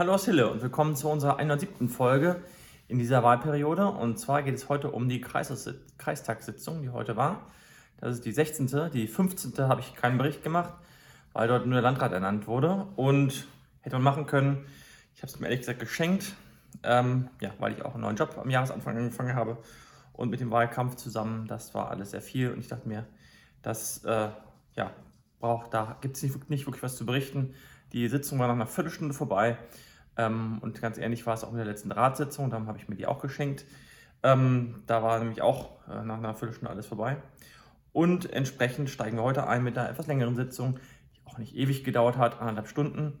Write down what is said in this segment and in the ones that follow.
Hallo aus Hille und willkommen zu unserer 107. Folge in dieser Wahlperiode. Und zwar geht es heute um die Kreistagssitzung, die heute war. Das ist die 16. Die 15. habe ich keinen Bericht gemacht, weil dort nur der Landrat ernannt wurde. Und hätte man machen können, ich habe es mir ehrlich gesagt geschenkt, ähm, ja, weil ich auch einen neuen Job am Jahresanfang angefangen habe. Und mit dem Wahlkampf zusammen, das war alles sehr viel. Und ich dachte mir, das äh, ja, braucht, da gibt es nicht, nicht wirklich was zu berichten. Die Sitzung war nach einer Viertelstunde vorbei. Ähm, und ganz ähnlich war es auch mit der letzten Ratssitzung, darum habe ich mir die auch geschenkt. Ähm, da war nämlich auch äh, nach einer Viertelstunde alles vorbei. Und entsprechend steigen wir heute ein mit einer etwas längeren Sitzung, die auch nicht ewig gedauert hat, anderthalb Stunden.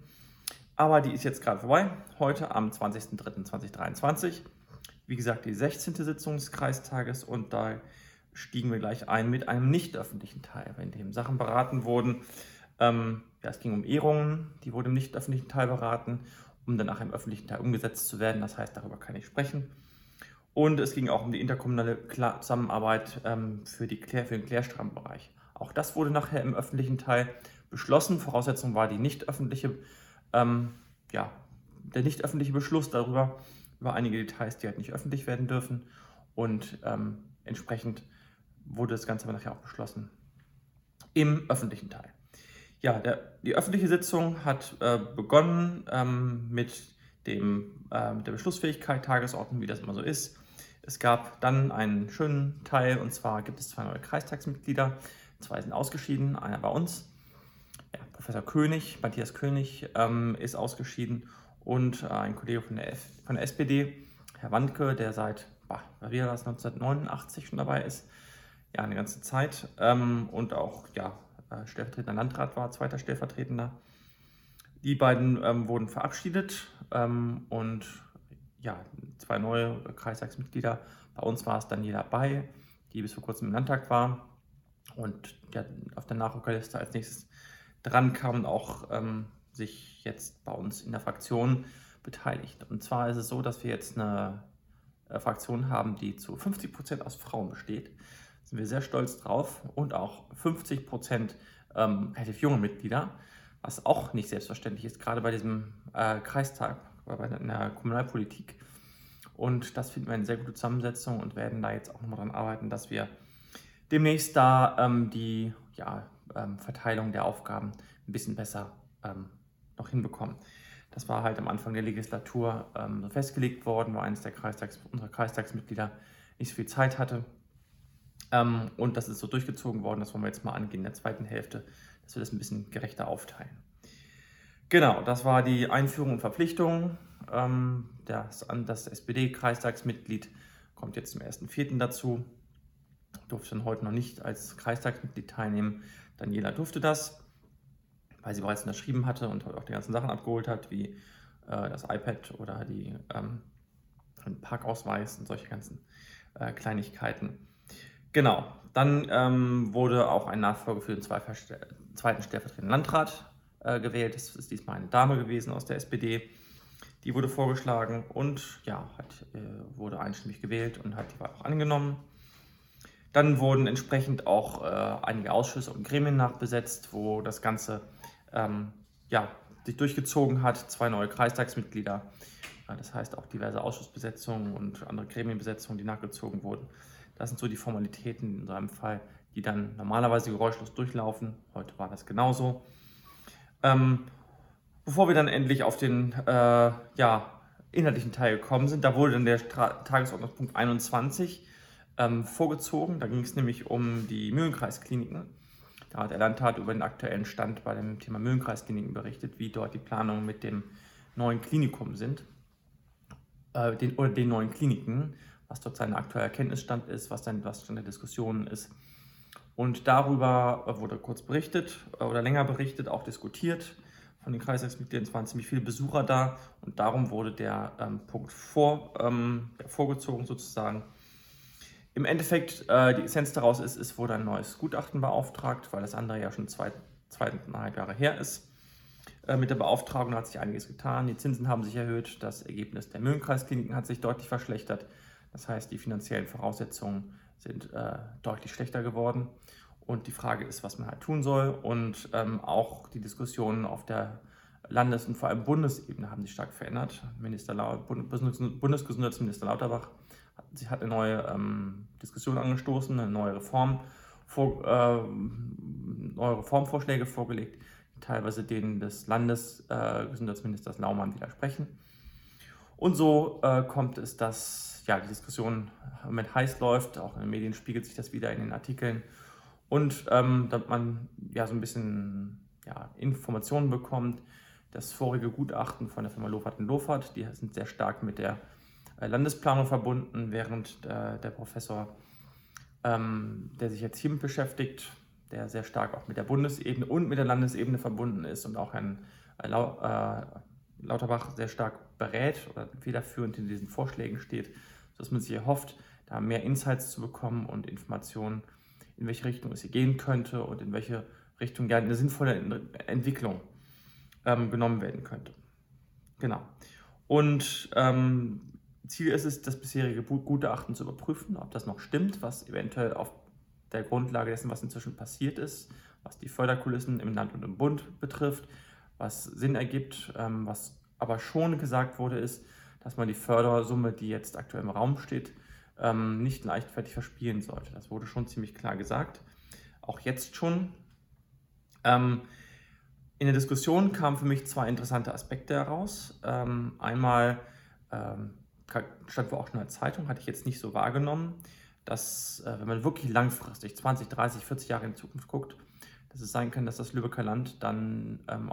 Aber die ist jetzt gerade vorbei, heute am 20.03.2023. Wie gesagt, die 16. Sitzung des Kreistages und da stiegen wir gleich ein mit einem nicht öffentlichen Teil, in dem Sachen beraten wurden. Ähm, ja, es ging um Ehrungen, die wurden im nicht öffentlichen Teil beraten um danach im öffentlichen Teil umgesetzt zu werden. Das heißt, darüber kann ich sprechen. Und es ging auch um die interkommunale Zusammenarbeit ähm, für, die Klär, für den Klärstrahlenbereich. Auch das wurde nachher im öffentlichen Teil beschlossen. Voraussetzung war die nicht öffentliche, ähm, ja, der nicht öffentliche Beschluss darüber, über einige Details, die halt nicht öffentlich werden dürfen. Und ähm, entsprechend wurde das Ganze nachher auch beschlossen im öffentlichen Teil. Ja, der, die öffentliche Sitzung hat äh, begonnen ähm, mit, dem, äh, mit der Beschlussfähigkeit, Tagesordnung, wie das immer so ist. Es gab dann einen schönen Teil, und zwar gibt es zwei neue Kreistagsmitglieder. Zwei sind ausgeschieden, einer bei uns. Ja, Professor König, Matthias König, ähm, ist ausgeschieden und äh, ein Kollege von der, F, von der SPD, Herr Wandke, der seit, bah, wie das 1989 schon dabei ist, ja, eine ganze Zeit ähm, und auch ja, stellvertretender Landrat war, zweiter Stellvertretender. Die beiden ähm, wurden verabschiedet ähm, und ja, zwei neue Kreistagsmitglieder. Bei uns war es Daniela Bay, die bis vor kurzem im Landtag war und ja, auf der Nachrückerliste als nächstes dran kam und auch ähm, sich jetzt bei uns in der Fraktion beteiligt. Und zwar ist es so, dass wir jetzt eine äh, Fraktion haben, die zu 50 Prozent aus Frauen besteht sind wir sehr stolz drauf und auch 50 Prozent ähm, relativ junge Mitglieder, was auch nicht selbstverständlich ist, gerade bei diesem äh, Kreistag, bei der Kommunalpolitik. Und das finden wir eine sehr gute Zusammensetzung und werden da jetzt auch nochmal daran arbeiten, dass wir demnächst da ähm, die ja, ähm, Verteilung der Aufgaben ein bisschen besser ähm, noch hinbekommen. Das war halt am Anfang der Legislatur ähm, festgelegt worden, weil eines der Kreistags, unserer Kreistagsmitglieder nicht so viel Zeit hatte ähm, und das ist so durchgezogen worden, das wollen wir jetzt mal angehen in der zweiten Hälfte, dass wir das ein bisschen gerechter aufteilen. Genau, das war die Einführung und Verpflichtung. Ähm, das, das SPD-Kreistagsmitglied kommt jetzt zum 1.4. dazu. Durfte dann heute noch nicht als Kreistagsmitglied teilnehmen. Daniela durfte das, weil sie bereits unterschrieben hatte und auch die ganzen Sachen abgeholt hat, wie äh, das iPad oder die ähm, Parkausweis und solche ganzen äh, Kleinigkeiten. Genau, dann ähm, wurde auch ein Nachfolger für den zweiten stellvertretenden Landrat äh, gewählt. Das ist diesmal eine Dame gewesen aus der SPD. Die wurde vorgeschlagen und ja, hat, äh, wurde einstimmig gewählt und hat die Wahl auch angenommen. Dann wurden entsprechend auch äh, einige Ausschüsse und Gremien nachbesetzt, wo das Ganze ähm, ja, sich durchgezogen hat. Zwei neue Kreistagsmitglieder, das heißt auch diverse Ausschussbesetzungen und andere Gremienbesetzungen, die nachgezogen wurden. Das sind so die Formalitäten in so einem Fall, die dann normalerweise geräuschlos durchlaufen. Heute war das genauso. Ähm, bevor wir dann endlich auf den äh, ja, inhaltlichen Teil gekommen sind, da wurde dann der Stra Tagesordnungspunkt 21 ähm, vorgezogen. Da ging es nämlich um die Mühlenkreiskliniken. Da hat der Landtat über den aktuellen Stand bei dem Thema Mühlenkreiskliniken berichtet, wie dort die Planungen mit dem neuen Klinikum sind, äh, den, oder den neuen Kliniken was dort sein aktueller Erkenntnisstand ist, was dann was Stand der Diskussionen ist. Und darüber wurde kurz berichtet äh, oder länger berichtet, auch diskutiert von den Kreistagsmitgliedern. Es waren ziemlich viele Besucher da und darum wurde der ähm, Punkt vor, ähm, vorgezogen sozusagen. Im Endeffekt, äh, die Essenz daraus ist, es wurde ein neues Gutachten beauftragt, weil das andere ja schon zwei, zweieinhalb Jahre her ist. Äh, mit der Beauftragung hat sich einiges getan. Die Zinsen haben sich erhöht, das Ergebnis der Mühlenkreiskliniken hat sich deutlich verschlechtert. Das heißt, die finanziellen Voraussetzungen sind äh, deutlich schlechter geworden. Und die Frage ist, was man halt tun soll. Und ähm, auch die Diskussionen auf der Landes- und vor allem Bundesebene haben sich stark verändert. Minister Bundesgesundheitsminister Lauterbach hat, hat eine neue ähm, Diskussion angestoßen, eine neue Reform, vor, äh, neue Reformvorschläge vorgelegt, die teilweise denen des Landesgesundheitsministers äh, Laumann widersprechen. Und so äh, kommt es, dass ja, die Diskussion mit heiß läuft, auch in den Medien spiegelt sich das wieder in den Artikeln und ähm, dass man ja so ein bisschen ja, Informationen bekommt. Das vorige Gutachten von der Firma Lofert Lofert, die sind sehr stark mit der äh, Landesplanung verbunden, während äh, der Professor, ähm, der sich jetzt hiermit beschäftigt, der sehr stark auch mit der Bundesebene und mit der Landesebene verbunden ist und auch Lau äh, Lauterbach sehr stark berät oder federführend in diesen Vorschlägen steht, sodass man sich erhofft, da mehr Insights zu bekommen und Informationen in welche Richtung es hier gehen könnte und in welche Richtung ja eine sinnvolle Entwicklung ähm, genommen werden könnte. Genau. Und ähm, Ziel ist es, das bisherige Gutachten zu überprüfen, ob das noch stimmt, was eventuell auf der Grundlage dessen, was inzwischen passiert ist, was die Förderkulissen im Land und im Bund betrifft, was Sinn ergibt, ähm, was aber schon gesagt wurde, ist, dass man die Fördersumme, die jetzt aktuell im Raum steht, ähm, nicht leichtfertig verspielen sollte. Das wurde schon ziemlich klar gesagt. Auch jetzt schon. Ähm, in der Diskussion kamen für mich zwei interessante Aspekte heraus. Ähm, einmal ähm, stand wohl auch schon in der Zeitung, hatte ich jetzt nicht so wahrgenommen, dass, äh, wenn man wirklich langfristig 20, 30, 40 Jahre in Zukunft guckt, dass es sein kann, dass das Lübecker Land dann ähm,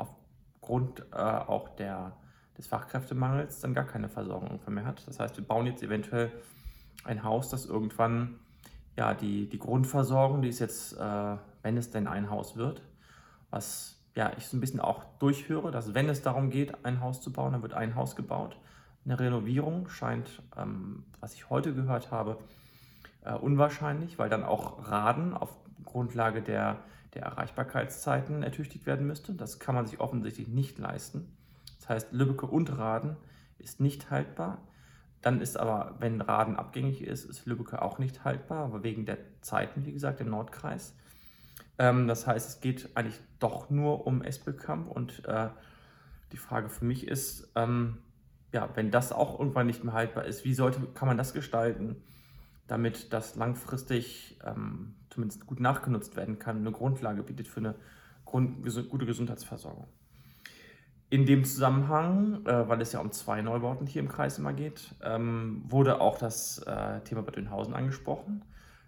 aufgrund äh, auch der, des Fachkräftemangels dann gar keine Versorgung mehr hat. Das heißt, wir bauen jetzt eventuell ein Haus, das irgendwann, ja, die, die Grundversorgung, die ist jetzt, äh, wenn es denn ein Haus wird, was ja, ich so ein bisschen auch durchhöre, dass wenn es darum geht, ein Haus zu bauen, dann wird ein Haus gebaut. Eine Renovierung scheint, ähm, was ich heute gehört habe, äh, unwahrscheinlich, weil dann auch Raden auf Grundlage der, der Erreichbarkeitszeiten ertüchtigt werden müsste. Das kann man sich offensichtlich nicht leisten. Das heißt, Lübbecke und Raden ist nicht haltbar. Dann ist aber, wenn Raden abgängig ist, ist Lübbecke auch nicht haltbar, aber wegen der Zeiten, wie gesagt, im Nordkreis. Ähm, das heißt, es geht eigentlich doch nur um Espelkamp und äh, die Frage für mich ist, ähm, ja, wenn das auch irgendwann nicht mehr haltbar ist, wie sollte, kann man das gestalten, damit das langfristig ähm, zumindest gut nachgenutzt werden kann, eine Grundlage bietet für eine Grund, gute Gesundheitsversorgung. In dem Zusammenhang, äh, weil es ja um zwei Neubauten hier im Kreis immer geht, ähm, wurde auch das äh, Thema Bad Oeynhausen angesprochen.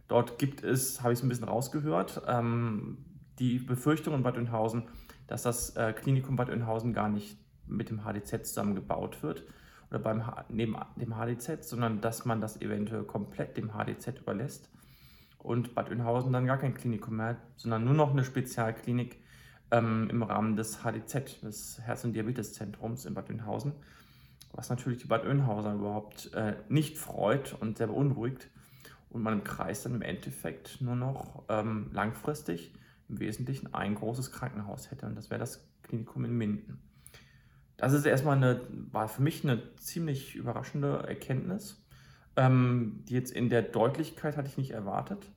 Dort gibt es, habe ich es ein bisschen rausgehört, ähm, die Befürchtung in Bad Oeynhausen, dass das äh, Klinikum Bad Oeynhausen gar nicht mit dem HDZ zusammengebaut wird oder beim neben dem HDZ, sondern dass man das eventuell komplett dem HDZ überlässt und Bad Oeynhausen dann gar kein Klinikum mehr sondern nur noch eine Spezialklinik ähm, im Rahmen des HDZ, des Herz- und Diabeteszentrums in Bad Oeynhausen, was natürlich die Bad Oeynhauser überhaupt äh, nicht freut und sehr beunruhigt und man im Kreis dann im Endeffekt nur noch ähm, langfristig im Wesentlichen ein großes Krankenhaus hätte und das wäre das Klinikum in Minden. Das ist erstmal eine, war für mich eine ziemlich überraschende Erkenntnis, ähm, jetzt in der Deutlichkeit hatte ich nicht erwartet.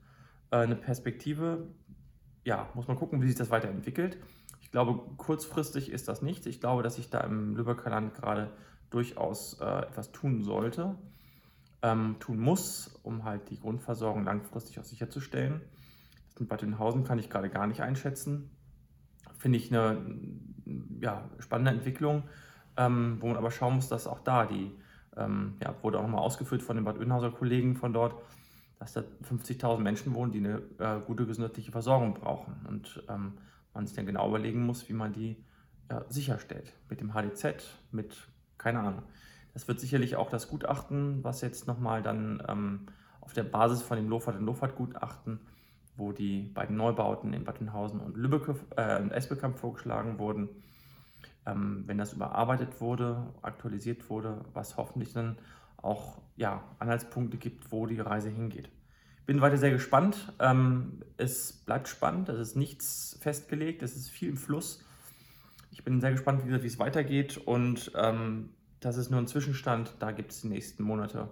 Äh, eine Perspektive, ja, muss man gucken, wie sich das weiterentwickelt. Ich glaube, kurzfristig ist das nichts. Ich glaube, dass sich da im Lübecker Land gerade durchaus äh, etwas tun sollte, ähm, tun muss, um halt die Grundversorgung langfristig auch sicherzustellen. Das in Bad Dünhausen kann ich gerade gar nicht einschätzen. Finde ich eine ja, spannende Entwicklung, ähm, wo man aber schauen muss, dass auch da die, ähm, ja, wurde auch nochmal ausgeführt von den Bad Oeynhauser Kollegen von dort, dass da 50.000 Menschen wohnen, die eine äh, gute gesundheitliche Versorgung brauchen. Und ähm, man sich dann genau überlegen muss, wie man die ja, sicherstellt. Mit dem HDZ, mit, keine Ahnung. Das wird sicherlich auch das Gutachten, was jetzt nochmal dann ähm, auf der Basis von dem Lofert- und Lofert-Gutachten, wo die beiden Neubauten in Battenhausen und Lübbecke äh, und Espelkamp vorgeschlagen wurden, ähm, wenn das überarbeitet wurde, aktualisiert wurde, was hoffentlich dann auch ja, Anhaltspunkte gibt, wo die Reise hingeht. Bin weiter sehr gespannt. Ähm, es bleibt spannend, es ist nichts festgelegt, es ist viel im Fluss. Ich bin sehr gespannt, wie, es weitergeht und ähm, das ist nur ein Zwischenstand, da gibt es die nächsten Monate.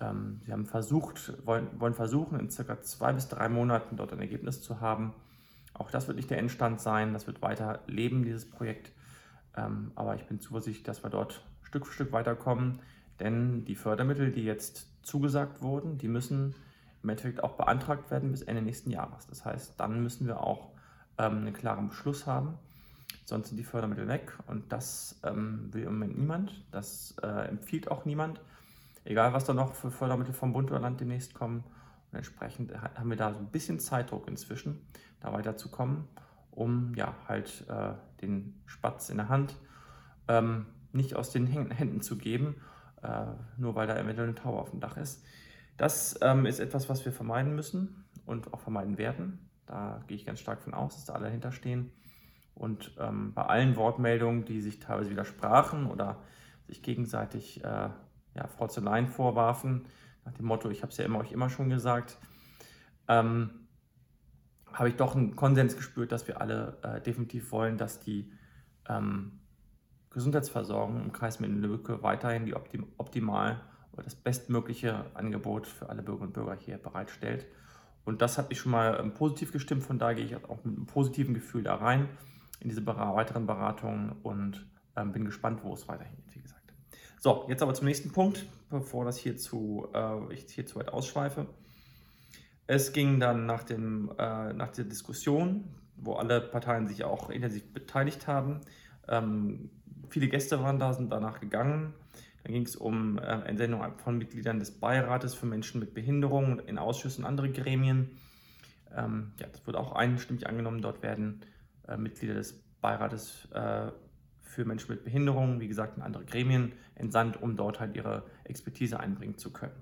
Ähm, sie haben versucht, wollen, wollen versuchen, in circa zwei bis drei Monaten dort ein Ergebnis zu haben. Auch das wird nicht der Endstand sein, das wird weiter leben, dieses Projekt. Ähm, aber ich bin zuversichtlich, dass wir dort Stück für Stück weiterkommen, denn die Fördermittel, die jetzt zugesagt wurden, die müssen im Endeffekt auch beantragt werden bis Ende nächsten Jahres. Das heißt, dann müssen wir auch ähm, einen klaren Beschluss haben. Sonst sind die Fördermittel weg und das ähm, will im Moment niemand. Das äh, empfiehlt auch niemand. Egal, was da noch für Fördermittel vom Bund oder Land demnächst kommen. Und entsprechend haben wir da so ein bisschen Zeitdruck inzwischen, da weiterzukommen, um ja halt äh, den Spatz in der Hand ähm, nicht aus den Händen zu geben, äh, nur weil da eventuell eine Tower auf dem Dach ist. Das ähm, ist etwas, was wir vermeiden müssen und auch vermeiden werden. Da gehe ich ganz stark von aus, dass da alle dahinter stehen. Und ähm, bei allen Wortmeldungen, die sich teilweise widersprachen oder sich gegenseitig äh, ja, Frotzeleien vorwarfen, nach dem Motto, ich habe es ja immer, euch immer schon gesagt, ähm, habe ich doch einen Konsens gespürt, dass wir alle äh, definitiv wollen, dass die ähm, Gesundheitsversorgung im Kreis Minden-Lübbecke weiterhin die optim optimal oder das bestmögliche Angebot für alle Bürgerinnen und Bürger hier bereitstellt. Und das hat mich schon mal ähm, positiv gestimmt, von daher gehe ich auch mit einem positiven Gefühl da rein in diese weiteren Beratungen und ähm, bin gespannt, wo es weiterhin geht, wie gesagt. So, jetzt aber zum nächsten Punkt, bevor das hier zu, äh, ich hier zu weit ausschweife. Es ging dann nach, dem, äh, nach der Diskussion, wo alle Parteien sich auch intensiv beteiligt haben, ähm, Viele Gäste waren da, sind danach gegangen. Dann ging es um äh, Entsendung von Mitgliedern des Beirates für Menschen mit Behinderung in Ausschüssen und andere Gremien. Ähm, ja, das wurde auch einstimmig angenommen. Dort werden äh, Mitglieder des Beirates äh, für Menschen mit Behinderung, wie gesagt, in andere Gremien entsandt, um dort halt ihre Expertise einbringen zu können.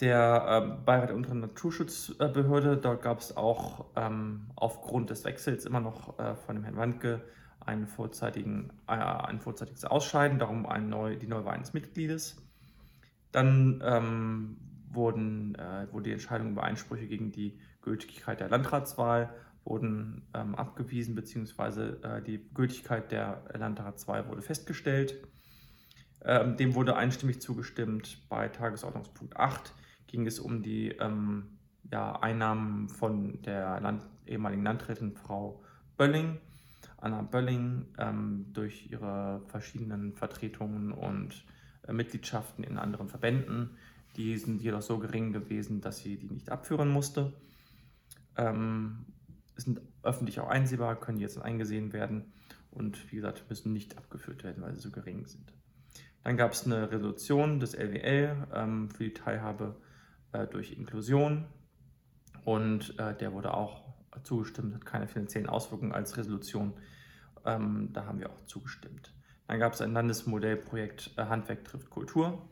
Der äh, Beirat der unteren Naturschutzbehörde, dort gab es auch ähm, aufgrund des Wechsels immer noch äh, von dem Herrn Wandke einen vorzeitigen, äh, ein vorzeitiges Ausscheiden, darum ein neu, die Neuwahl eines Mitgliedes. Dann ähm, wurden, äh, wurde die Entscheidung über Einsprüche gegen die Gültigkeit der Landratswahl wurden ähm, abgewiesen, beziehungsweise äh, die Gültigkeit der Landratswahl wurde festgestellt. Ähm, dem wurde einstimmig zugestimmt. Bei Tagesordnungspunkt 8 ging es um die ähm, ja, Einnahmen von der Land ehemaligen Landrätin Frau Bölling. Anna Bölling ähm, durch ihre verschiedenen Vertretungen und äh, Mitgliedschaften in anderen Verbänden. Die sind jedoch so gering gewesen, dass sie die nicht abführen musste. Ähm, sind öffentlich auch einsehbar, können jetzt eingesehen werden und wie gesagt müssen nicht abgeführt werden, weil sie so gering sind. Dann gab es eine Resolution des LWL ähm, für die Teilhabe äh, durch Inklusion und äh, der wurde auch zugestimmt, hat keine finanziellen Auswirkungen als Resolution. Ähm, da haben wir auch zugestimmt. Dann gab es ein Landesmodellprojekt äh, Handwerk trifft Kultur.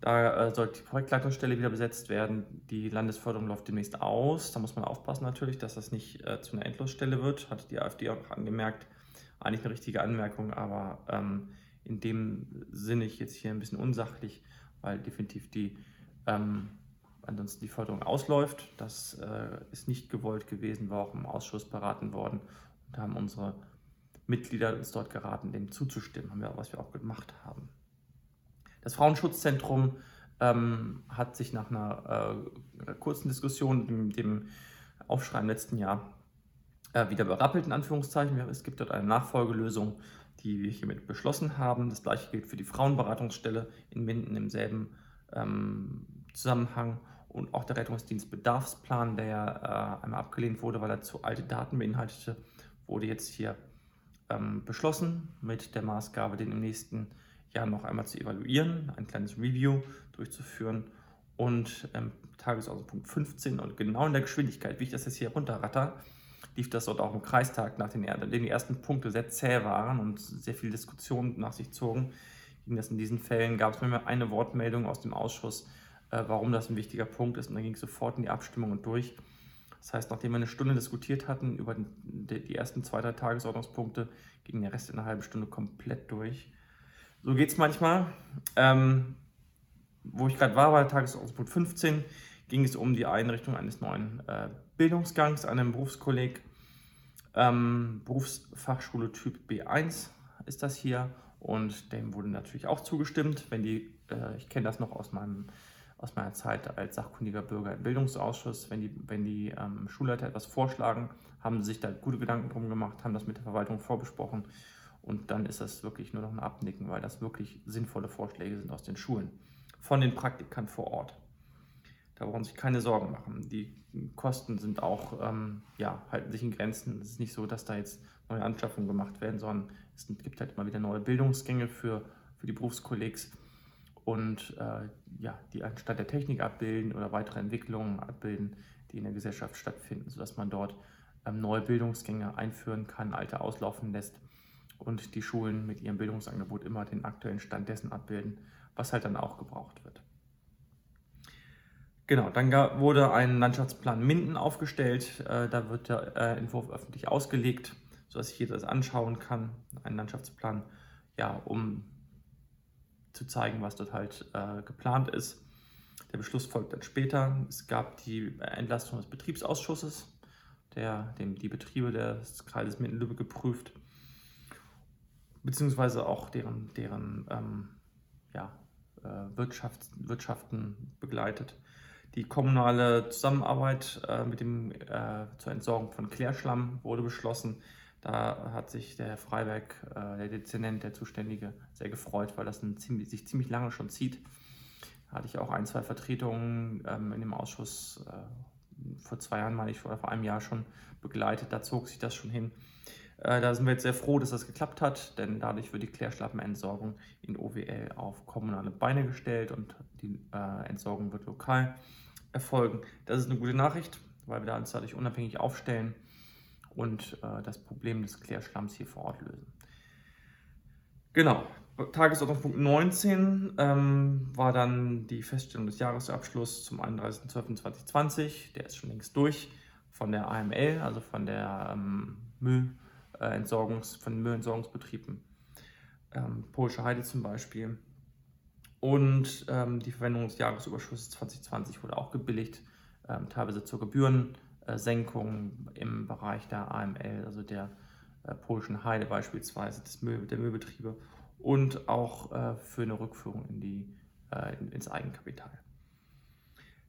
Da äh, soll die Projektleitungsstelle wieder besetzt werden. Die Landesförderung läuft demnächst aus. Da muss man aufpassen natürlich, dass das nicht äh, zu einer Endlosstelle wird. Hat die AfD auch angemerkt. Eigentlich eine richtige Anmerkung, aber ähm, in dem Sinne ich jetzt hier ein bisschen unsachlich, weil definitiv die ähm, ansonsten die Förderung ausläuft. Das äh, ist nicht gewollt gewesen, war auch im Ausschuss beraten worden und haben unsere Mitglieder uns dort geraten, dem zuzustimmen, haben wir, was wir auch gemacht haben. Das Frauenschutzzentrum ähm, hat sich nach einer äh, kurzen Diskussion, dem, dem Aufschrei im letzten Jahr, äh, wieder berappelt, in Anführungszeichen. Es gibt dort eine Nachfolgelösung, die wir hiermit beschlossen haben. Das gleiche gilt für die Frauenberatungsstelle in Minden im selben ähm, Zusammenhang und auch der Rettungsdienstbedarfsplan, der äh, einmal abgelehnt wurde, weil er zu alte Daten beinhaltete, wurde jetzt hier ähm, beschlossen mit der Maßgabe, den im nächsten Jahr noch einmal zu evaluieren, ein kleines Review durchzuführen und ähm, Tagesordnungspunkt 15 und genau in der Geschwindigkeit, wie ich das jetzt hier runterratter, lief das dort auch im Kreistag, nachdem die ersten Punkte sehr zäh waren und sehr viel Diskussion nach sich zogen, ging das in diesen Fällen, gab es mir eine Wortmeldung aus dem Ausschuss, äh, warum das ein wichtiger Punkt ist und dann ging es sofort in die Abstimmung und durch. Das heißt, nachdem wir eine Stunde diskutiert hatten über die ersten zwei, drei Tagesordnungspunkte, ging der Rest in einer halben Stunde komplett durch. So geht es manchmal. Ähm, wo ich gerade war, bei Tagesordnungspunkt 15, ging es um die Einrichtung eines neuen äh, Bildungsgangs an einem Berufskolleg. Ähm, Berufsfachschule Typ B1 ist das hier und dem wurde natürlich auch zugestimmt. Wenn die, äh, ich kenne das noch aus meinem aus meiner Zeit als sachkundiger Bürger im Bildungsausschuss. Wenn die, wenn die ähm, Schulleiter etwas vorschlagen, haben sie sich da gute Gedanken drum gemacht, haben das mit der Verwaltung vorbesprochen und dann ist das wirklich nur noch ein Abnicken, weil das wirklich sinnvolle Vorschläge sind aus den Schulen, von den Praktikern vor Ort. Da brauchen sich keine Sorgen machen. Die Kosten sind auch, ähm, ja, halten sich in Grenzen. Es ist nicht so, dass da jetzt neue Anschaffungen gemacht werden, sondern es gibt halt immer wieder neue Bildungsgänge für, für die Berufskollegs und äh, ja, die anstatt der Technik abbilden oder weitere Entwicklungen abbilden, die in der Gesellschaft stattfinden, sodass man dort ähm, neue Bildungsgänge einführen kann, alte auslaufen lässt und die Schulen mit ihrem Bildungsangebot immer den aktuellen Stand dessen abbilden, was halt dann auch gebraucht wird. Genau, dann wurde ein Landschaftsplan Minden aufgestellt. Äh, da wird der äh, Entwurf öffentlich ausgelegt, sodass sich jeder das anschauen kann. Ein Landschaftsplan, ja, um zu zeigen, was dort halt äh, geplant ist. Der Beschluss folgt dann später. Es gab die Entlastung des Betriebsausschusses, der dem die Betriebe des Kreises Minden-Lübeck geprüft, beziehungsweise auch deren, deren ähm, ja, äh, Wirtschaft, Wirtschaften begleitet. Die kommunale Zusammenarbeit äh, mit dem, äh, zur Entsorgung von Klärschlamm wurde beschlossen. Da hat sich der Herr Freiberg, äh, der Dezernent, der Zuständige, sehr gefreut, weil das ziemlich, sich ziemlich lange schon zieht. Da hatte ich auch ein, zwei Vertretungen ähm, in dem Ausschuss äh, vor zwei Jahren, meine ich, oder vor einem Jahr schon begleitet. Da zog sich das schon hin. Äh, da sind wir jetzt sehr froh, dass das geklappt hat, denn dadurch wird die Klärschlappenentsorgung in OWL auf kommunale Beine gestellt und die äh, Entsorgung wird lokal erfolgen. Das ist eine gute Nachricht, weil wir da uns dadurch unabhängig aufstellen und äh, das Problem des Klärschlamms hier vor Ort lösen. Genau, Tagesordnungspunkt 19 ähm, war dann die Feststellung des Jahresabschlusses zum 31.12.2020. Der ist schon längst durch von der AML, also von der ähm, Müllentsorgungs, von den Müllentsorgungsbetrieben. Ähm, Polsche Heide zum Beispiel. Und ähm, die Verwendung des Jahresüberschusses 2020 wurde auch gebilligt, ähm, teilweise zur Gebührensenkung im Bereich der AML, also der äh, polischen Heide beispielsweise, des Müll, der Müllbetriebe und auch äh, für eine Rückführung in die, äh, in, ins Eigenkapital.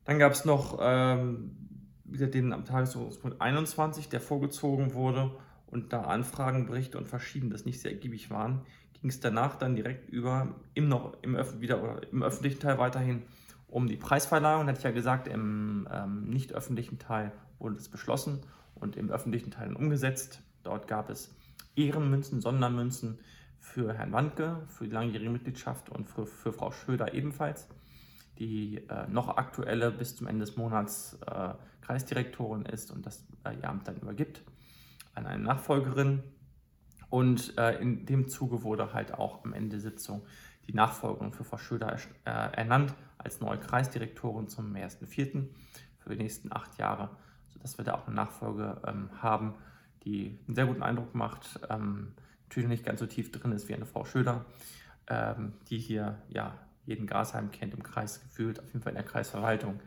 Dann gab es noch ähm, den am Tagesordnungspunkt 21, der vorgezogen wurde und da Anfragen, Berichte und Verschiedenes nicht sehr ergiebig waren, ging es danach dann direkt über im noch im, Öf wieder, im öffentlichen Teil weiterhin um die Preisverleihung. Hatte ich ja gesagt, im ähm, nicht öffentlichen Teil wurde es beschlossen und im öffentlichen Teil umgesetzt. Dort gab es Ehrenmünzen, Sondermünzen für Herrn Wandke, für die langjährige Mitgliedschaft und für, für Frau Schröder ebenfalls, die äh, noch aktuelle bis zum Ende des Monats äh, Kreisdirektorin ist und das äh, ihr Amt dann übergibt an eine Nachfolgerin. Und äh, in dem Zuge wurde halt auch am Ende der Sitzung die Nachfolgerin für Frau Schröder äh, ernannt als neue Kreisdirektorin zum 1.4. für die nächsten acht Jahre, sodass wir da auch eine Nachfolge ähm, haben, die einen sehr guten Eindruck macht. Ähm, natürlich nicht ganz so tief drin ist wie eine Frau Schröder, ähm, die hier ja jeden Grasheim kennt im Kreis gefühlt, auf jeden Fall in der Kreisverwaltung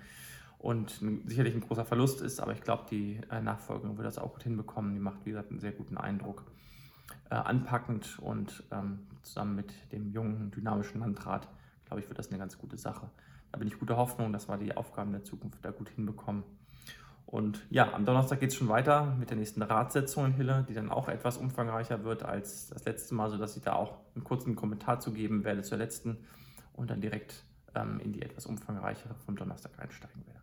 und sicherlich ein großer Verlust ist, aber ich glaube, die äh, Nachfolgerin wird das auch gut hinbekommen. Die macht, wie gesagt, einen sehr guten Eindruck. Äh, anpackend und ähm, zusammen mit dem jungen, dynamischen Landrat, glaube ich, wird das eine ganz gute Sache. Da bin ich guter Hoffnung, dass wir die Aufgaben der Zukunft da gut hinbekommen. Und ja, am Donnerstag geht es schon weiter mit der nächsten Ratssitzung in Hille, die dann auch etwas umfangreicher wird als das letzte Mal, sodass ich da auch einen kurzen Kommentar zu geben werde zur letzten und dann direkt ähm, in die etwas umfangreichere vom Donnerstag einsteigen werde.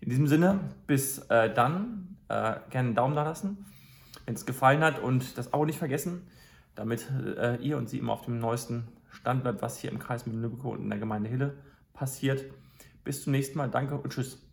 In diesem Sinne, bis äh, dann, äh, gerne einen Daumen da lassen, wenn es gefallen hat und das Abo nicht vergessen, damit äh, ihr und sie immer auf dem neuesten Stand bleibt, was hier im Kreis mit Lübeck und in der Gemeinde Hille passiert. Bis zum nächsten Mal, danke und tschüss.